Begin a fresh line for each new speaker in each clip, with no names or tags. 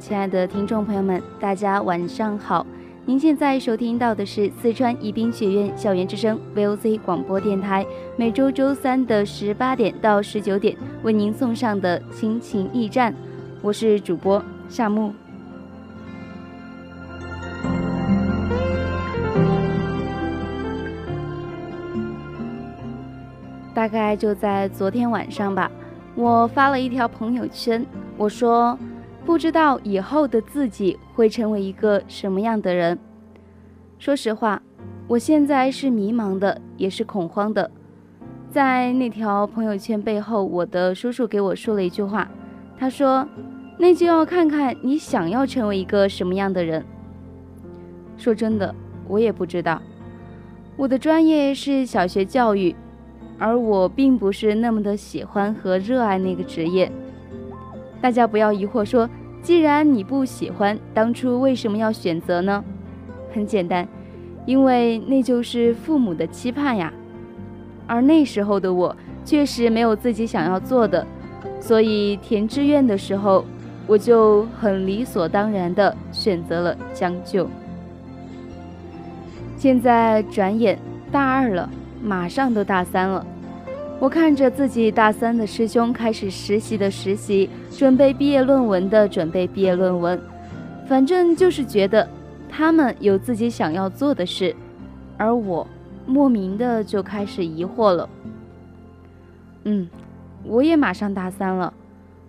亲爱的听众朋友们，大家晚上好！您现在收听到的是四川宜宾学院校园之声 VOC 广播电台，每周周三的十八点到十九点为您送上的亲情驿站，我是主播夏木。大概就在昨天晚上吧，我发了一条朋友圈，我说。不知道以后的自己会成为一个什么样的人。说实话，我现在是迷茫的，也是恐慌的。在那条朋友圈背后，我的叔叔给我说了一句话，他说：“那就要看看你想要成为一个什么样的人。”说真的，我也不知道。我的专业是小学教育，而我并不是那么的喜欢和热爱那个职业。大家不要疑惑，说既然你不喜欢，当初为什么要选择呢？很简单，因为那就是父母的期盼呀。而那时候的我确实没有自己想要做的，所以填志愿的时候，我就很理所当然的选择了将就。现在转眼大二了，马上都大三了。我看着自己大三的师兄开始实习的实习，准备毕业论文的准备毕业论文，反正就是觉得他们有自己想要做的事，而我莫名的就开始疑惑了。嗯，我也马上大三了，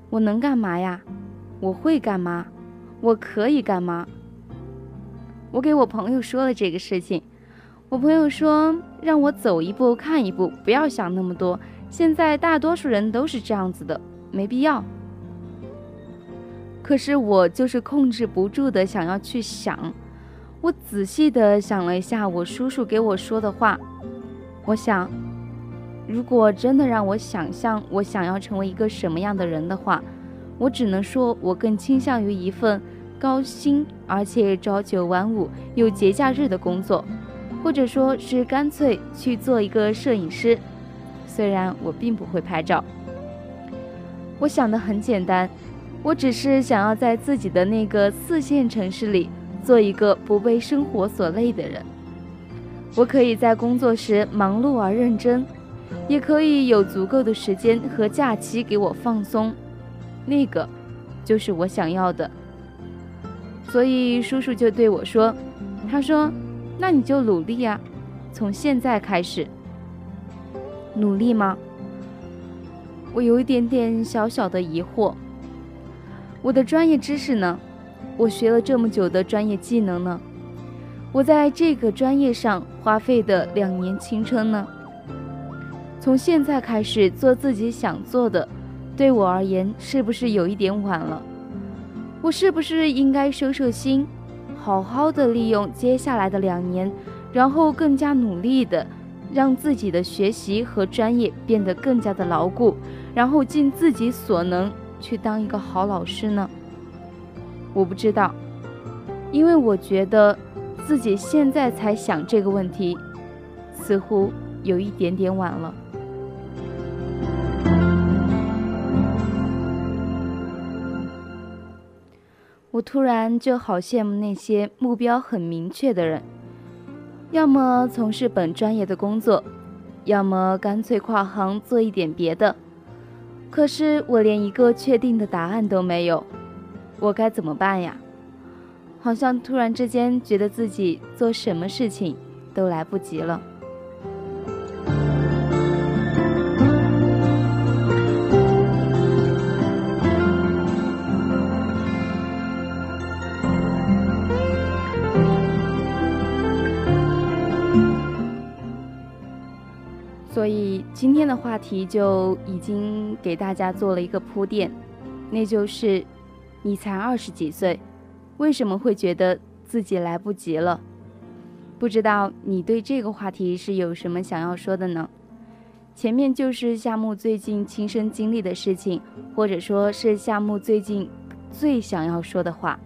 我能干嘛呀？我会干嘛？我可以干嘛？我给我朋友说了这个事情。我朋友说让我走一步看一步，不要想那么多。现在大多数人都是这样子的，没必要。可是我就是控制不住的想要去想。我仔细的想了一下我叔叔给我说的话，我想，如果真的让我想象我想要成为一个什么样的人的话，我只能说我更倾向于一份高薪而且朝九晚五有节假日的工作。或者说是干脆去做一个摄影师，虽然我并不会拍照。我想的很简单，我只是想要在自己的那个四线城市里做一个不被生活所累的人。我可以在工作时忙碌而认真，也可以有足够的时间和假期给我放松，那个就是我想要的。所以叔叔就对我说：“他说。”那你就努力呀，从现在开始努力吗？我有一点点小小的疑惑。我的专业知识呢？我学了这么久的专业技能呢？我在这个专业上花费的两年青春呢？从现在开始做自己想做的，对我而言是不是有一点晚了？我是不是应该收收心，好好的利用接下来的两年，然后更加努力的让自己的学习和专业变得更加的牢固，然后尽自己所能去当一个好老师呢？我不知道，因为我觉得自己现在才想这个问题，似乎有一点点晚了。我突然就好羡慕那些目标很明确的人，要么从事本专业的工作，要么干脆跨行做一点别的。可是我连一个确定的答案都没有，我该怎么办呀？好像突然之间觉得自己做什么事情都来不及了。的话题就已经给大家做了一个铺垫，那就是你才二十几岁，为什么会觉得自己来不及了？不知道你对这个话题是有什么想要说的呢？前面就是夏木最近亲身经历的事情，或者说是夏木最近最想要说的话。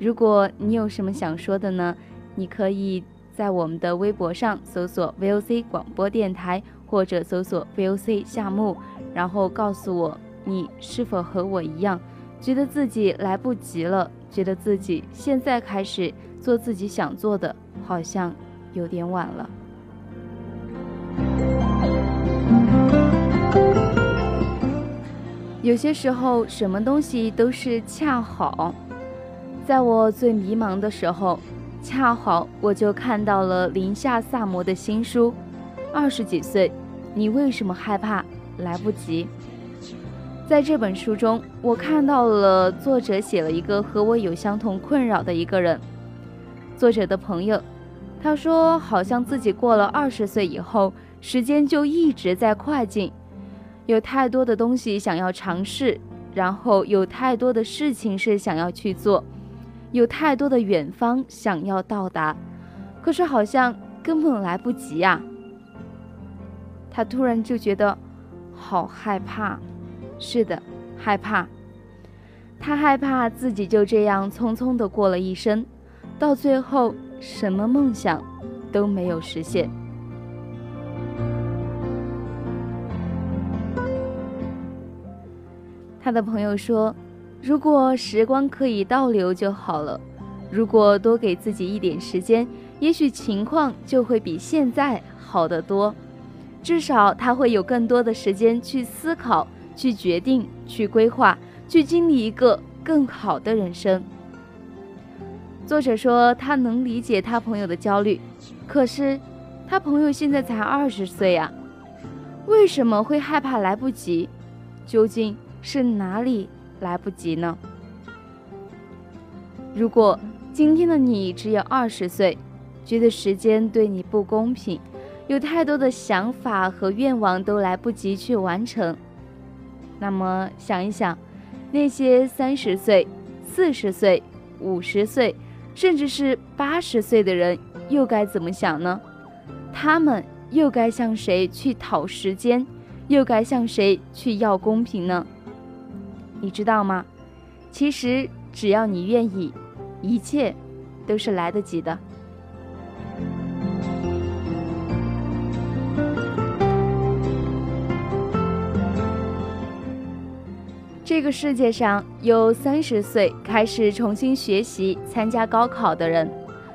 如果你有什么想说的呢？你可以。在我们的微博上搜索 VOC 广播电台，或者搜索 VOC 夏目，然后告诉我你是否和我一样，觉得自己来不及了，觉得自己现在开始做自己想做的，好像有点晚了。有些时候，什么东西都是恰好。在我最迷茫的时候。恰好我就看到了林夏萨摩的新书，《二十几岁，你为什么害怕来不及》。在这本书中，我看到了作者写了一个和我有相同困扰的一个人。作者的朋友，他说好像自己过了二十岁以后，时间就一直在快进，有太多的东西想要尝试，然后有太多的事情是想要去做。有太多的远方想要到达，可是好像根本来不及呀。他突然就觉得好害怕，是的，害怕。他害怕自己就这样匆匆的过了一生，到最后什么梦想都没有实现。他的朋友说。如果时光可以倒流就好了，如果多给自己一点时间，也许情况就会比现在好得多。至少他会有更多的时间去思考、去决定、去规划、去经历一个更好的人生。作者说他能理解他朋友的焦虑，可是他朋友现在才二十岁呀，为什么会害怕来不及？究竟是哪里？来不及呢。如果今天的你只有二十岁，觉得时间对你不公平，有太多的想法和愿望都来不及去完成，那么想一想，那些三十岁、四十岁、五十岁，甚至是八十岁的人，又该怎么想呢？他们又该向谁去讨时间？又该向谁去要公平呢？你知道吗？其实只要你愿意，一切都是来得及的。这个世界上有三十岁开始重新学习、参加高考的人，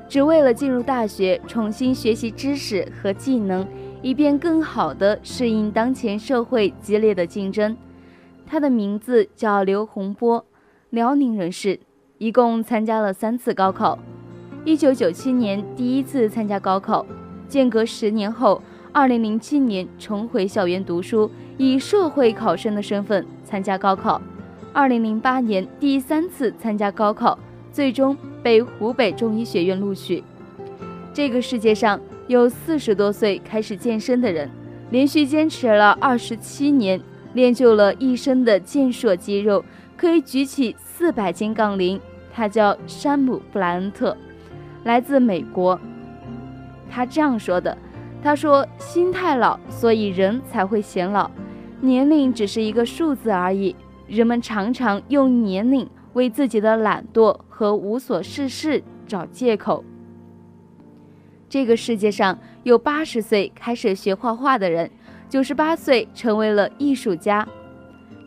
只为了进入大学重新学习知识和技能，以便更好地适应当前社会激烈的竞争。他的名字叫刘洪波，辽宁人士，一共参加了三次高考。一九九七年第一次参加高考，间隔十年后，二零零七年重回校园读书，以社会考生的身份参加高考。二零零八年第三次参加高考，最终被湖北中医学院录取。这个世界上有四十多岁开始健身的人，连续坚持了二十七年，练就了一身的健硕肌肉，可以举起四百斤杠铃。他叫山姆·布莱恩特，来自美国。他这样说的：“他说，心太老，所以人才会显老。年龄只是一个数字而已。人们常常用年龄为自己的懒惰和无所事事找借口。这个世界上有八十岁开始学画画的人，九十八岁成为了艺术家。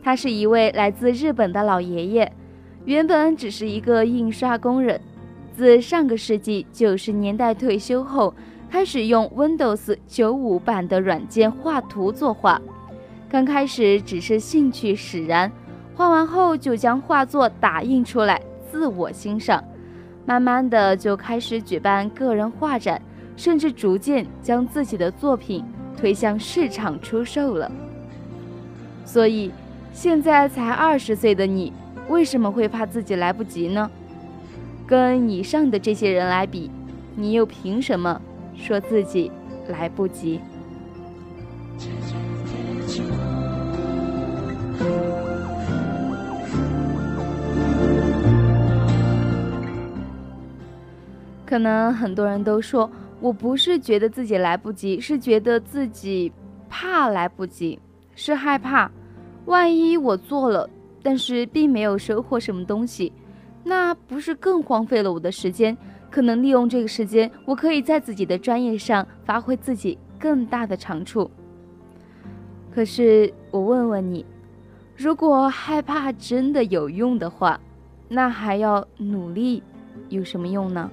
他是一位来自日本的老爷爷，原本只是一个印刷工人，自上个世纪九十年代退休后。”开始用 Windows 九五版的软件画图作画，刚开始只是兴趣使然，画完后就将画作打印出来自我欣赏，慢慢的就开始举办个人画展，甚至逐渐将自己的作品推向市场出售了。所以，现在才二十岁的你，为什么会怕自己来不及呢？跟以上的这些人来比，你又凭什么？说自己来不及，可能很多人都说，我不是觉得自己来不及，是觉得自己怕来不及，是害怕，万一我做了，但是并没有收获什么东西，那不是更荒废了我的时间？可能利用这个时间，我可以在自己的专业上发挥自己更大的长处。可是我问问你，如果害怕真的有用的话，那还要努力有什么用呢？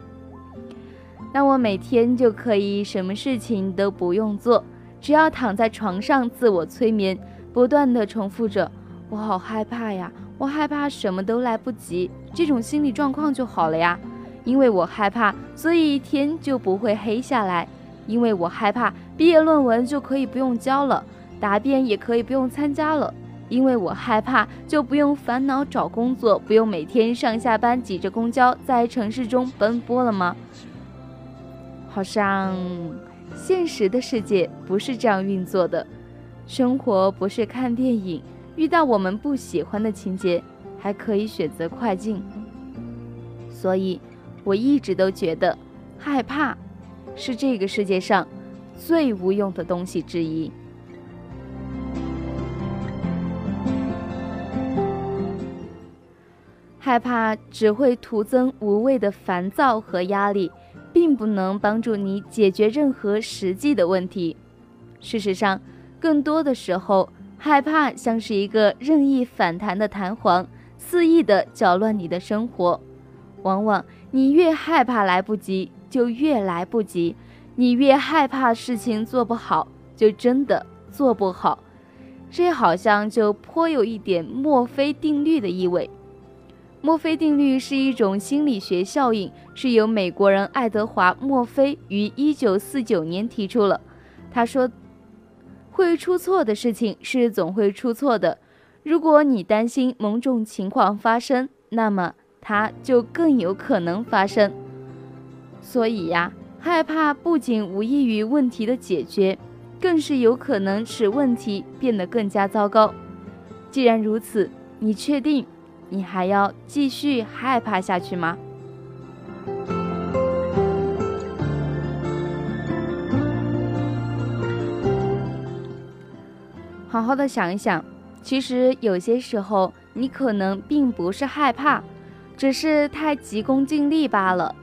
那我每天就可以什么事情都不用做，只要躺在床上自我催眠，不断的重复着“我好害怕呀，我害怕什么都来不及”，这种心理状况就好了呀。因为我害怕，所以天就不会黑下来。因为我害怕，毕业论文就可以不用交了，答辩也可以不用参加了。因为我害怕，就不用烦恼找工作，不用每天上下班挤着公交在城市中奔波了吗？好像现实的世界不是这样运作的，生活不是看电影，遇到我们不喜欢的情节，还可以选择快进。所以。我一直都觉得，害怕是这个世界上最无用的东西之一。害怕只会徒增无谓的烦躁和压力，并不能帮助你解决任何实际的问题。事实上，更多的时候，害怕像是一个任意反弹的弹簧，肆意的搅乱你的生活，往往。你越害怕来不及，就越来不及；你越害怕事情做不好，就真的做不好。这好像就颇有一点墨菲定律的意味。墨菲定律是一种心理学效应，是由美国人爱德华·墨菲于1949年提出了。他说：“会出错的事情是总会出错的。如果你担心某种情况发生，那么。”它就更有可能发生，所以呀，害怕不仅无异于问题的解决，更是有可能使问题变得更加糟糕。既然如此，你确定你还要继续害怕下去吗？好好的想一想，其实有些时候你可能并不是害怕。只是太急功近利罢了。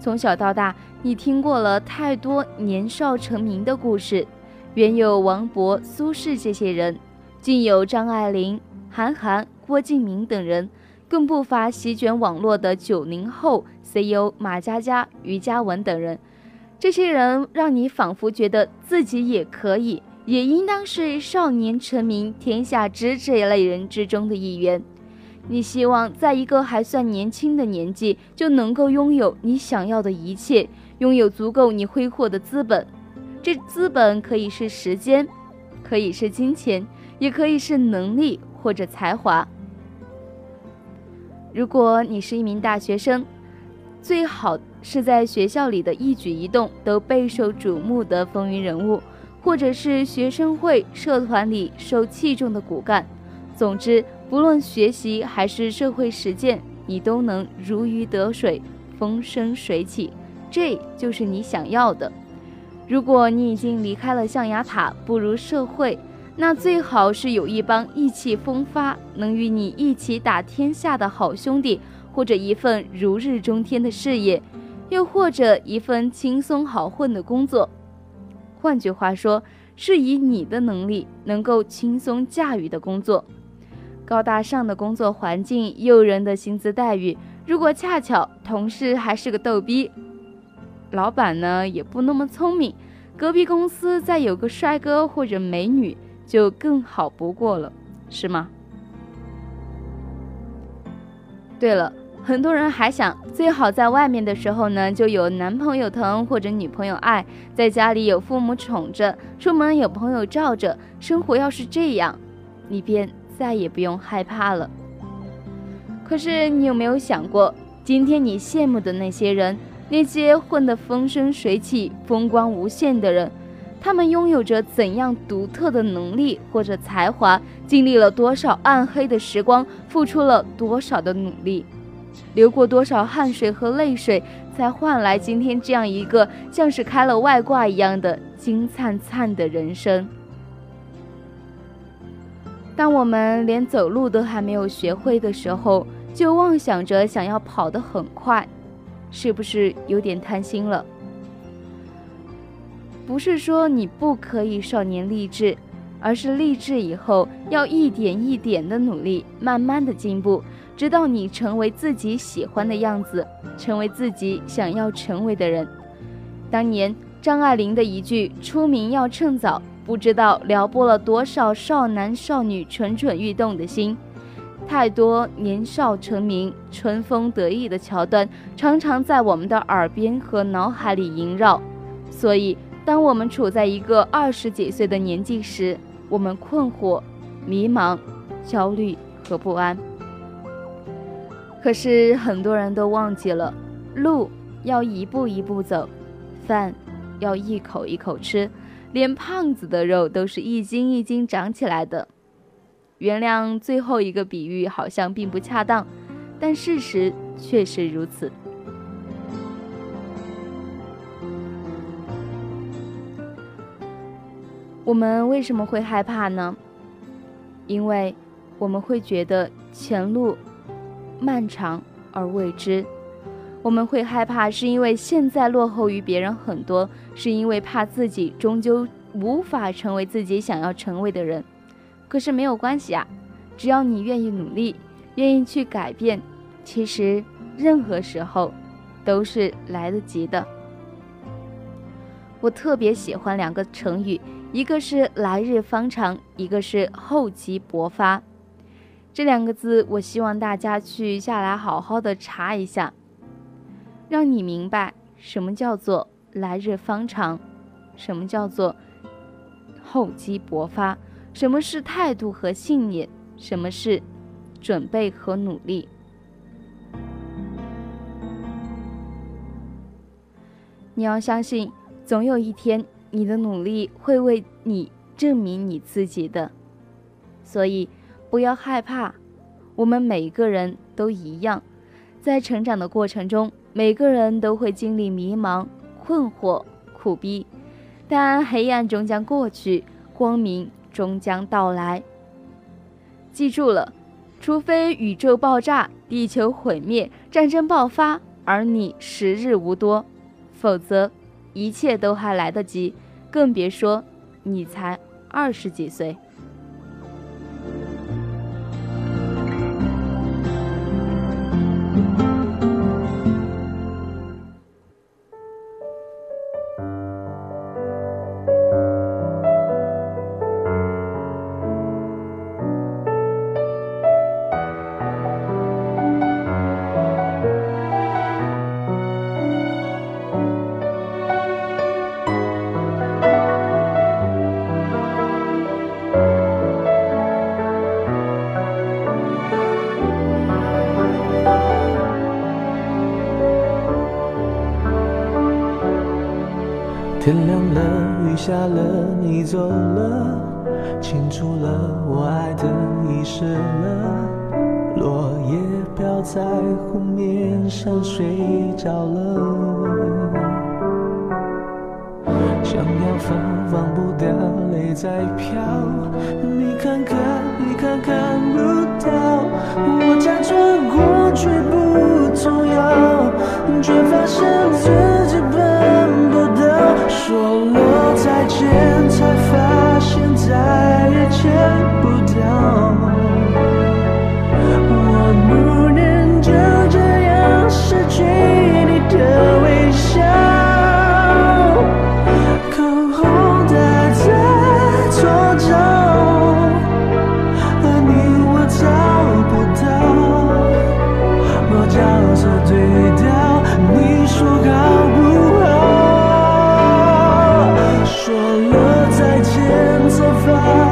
从小到大，你听过了太多年少成名的故事，原有王勃、苏轼这些人，竟有张爱玲、韩寒、郭敬明等人，更不乏席卷网络的九零后 CEO 马佳佳、于嘉文等人。这些人让你仿佛觉得自己也可以，也应当是少年成名天下知这一类人之中的一员。你希望在一个还算年轻的年纪就能够拥有你想要的一切，拥有足够你挥霍的资本。这资本可以是时间，可以是金钱，也可以是能力或者才华。如果你是一名大学生，最好是在学校里的一举一动都备受瞩目的风云人物，或者是学生会、社团里受器重的骨干。总之，不论学习还是社会实践，你都能如鱼得水、风生水起，这就是你想要的。如果你已经离开了象牙塔，步入社会，那最好是有一帮意气风发、能与你一起打天下的好兄弟。或者一份如日中天的事业，又或者一份轻松好混的工作。换句话说，是以你的能力能够轻松驾驭的工作。高大上的工作环境，诱人的薪资待遇。如果恰巧同事还是个逗逼，老板呢也不那么聪明，隔壁公司再有个帅哥或者美女，就更好不过了，是吗？对了。很多人还想，最好在外面的时候呢，就有男朋友疼或者女朋友爱，在家里有父母宠着，出门有朋友罩着，生活要是这样，你便再也不用害怕了。可是你有没有想过，今天你羡慕的那些人，那些混得风生水起、风光无限的人，他们拥有着怎样独特的能力或者才华，经历了多少暗黑的时光，付出了多少的努力？流过多少汗水和泪水，才换来今天这样一个像是开了外挂一样的金灿灿的人生？当我们连走路都还没有学会的时候，就妄想着想要跑得很快，是不是有点贪心了？不是说你不可以少年立志，而是立志以后要一点一点的努力，慢慢的进步。直到你成为自己喜欢的样子，成为自己想要成为的人。当年张爱玲的一句“出名要趁早”，不知道撩拨了多少少男少女蠢蠢欲动的心。太多年少成名、春风得意的桥段，常常在我们的耳边和脑海里萦绕。所以，当我们处在一个二十几岁的年纪时，我们困惑、迷茫、焦虑和不安。可是很多人都忘记了，路要一步一步走，饭要一口一口吃，连胖子的肉都是一斤一斤长起来的。原谅最后一个比喻好像并不恰当，但事实确实如此。我们为什么会害怕呢？因为我们会觉得前路。漫长而未知，我们会害怕，是因为现在落后于别人很多，是因为怕自己终究无法成为自己想要成为的人。可是没有关系啊，只要你愿意努力，愿意去改变，其实任何时候都是来得及的。我特别喜欢两个成语，一个是来日方长，一个是厚积薄发。这两个字，我希望大家去下来好好的查一下，让你明白什么叫做来日方长，什么叫做厚积薄发，什么是态度和信念，什么是准备和努力。你要相信，总有一天，你的努力会为你证明你自己的，所以。不要害怕，我们每个人都一样，在成长的过程中，每个人都会经历迷茫、困惑、苦逼，但黑暗终将过去，光明终将到来。记住了，除非宇宙爆炸、地球毁灭、战争爆发，而你时日无多，否则一切都还来得及，更别说你才二十几岁。
到了，survive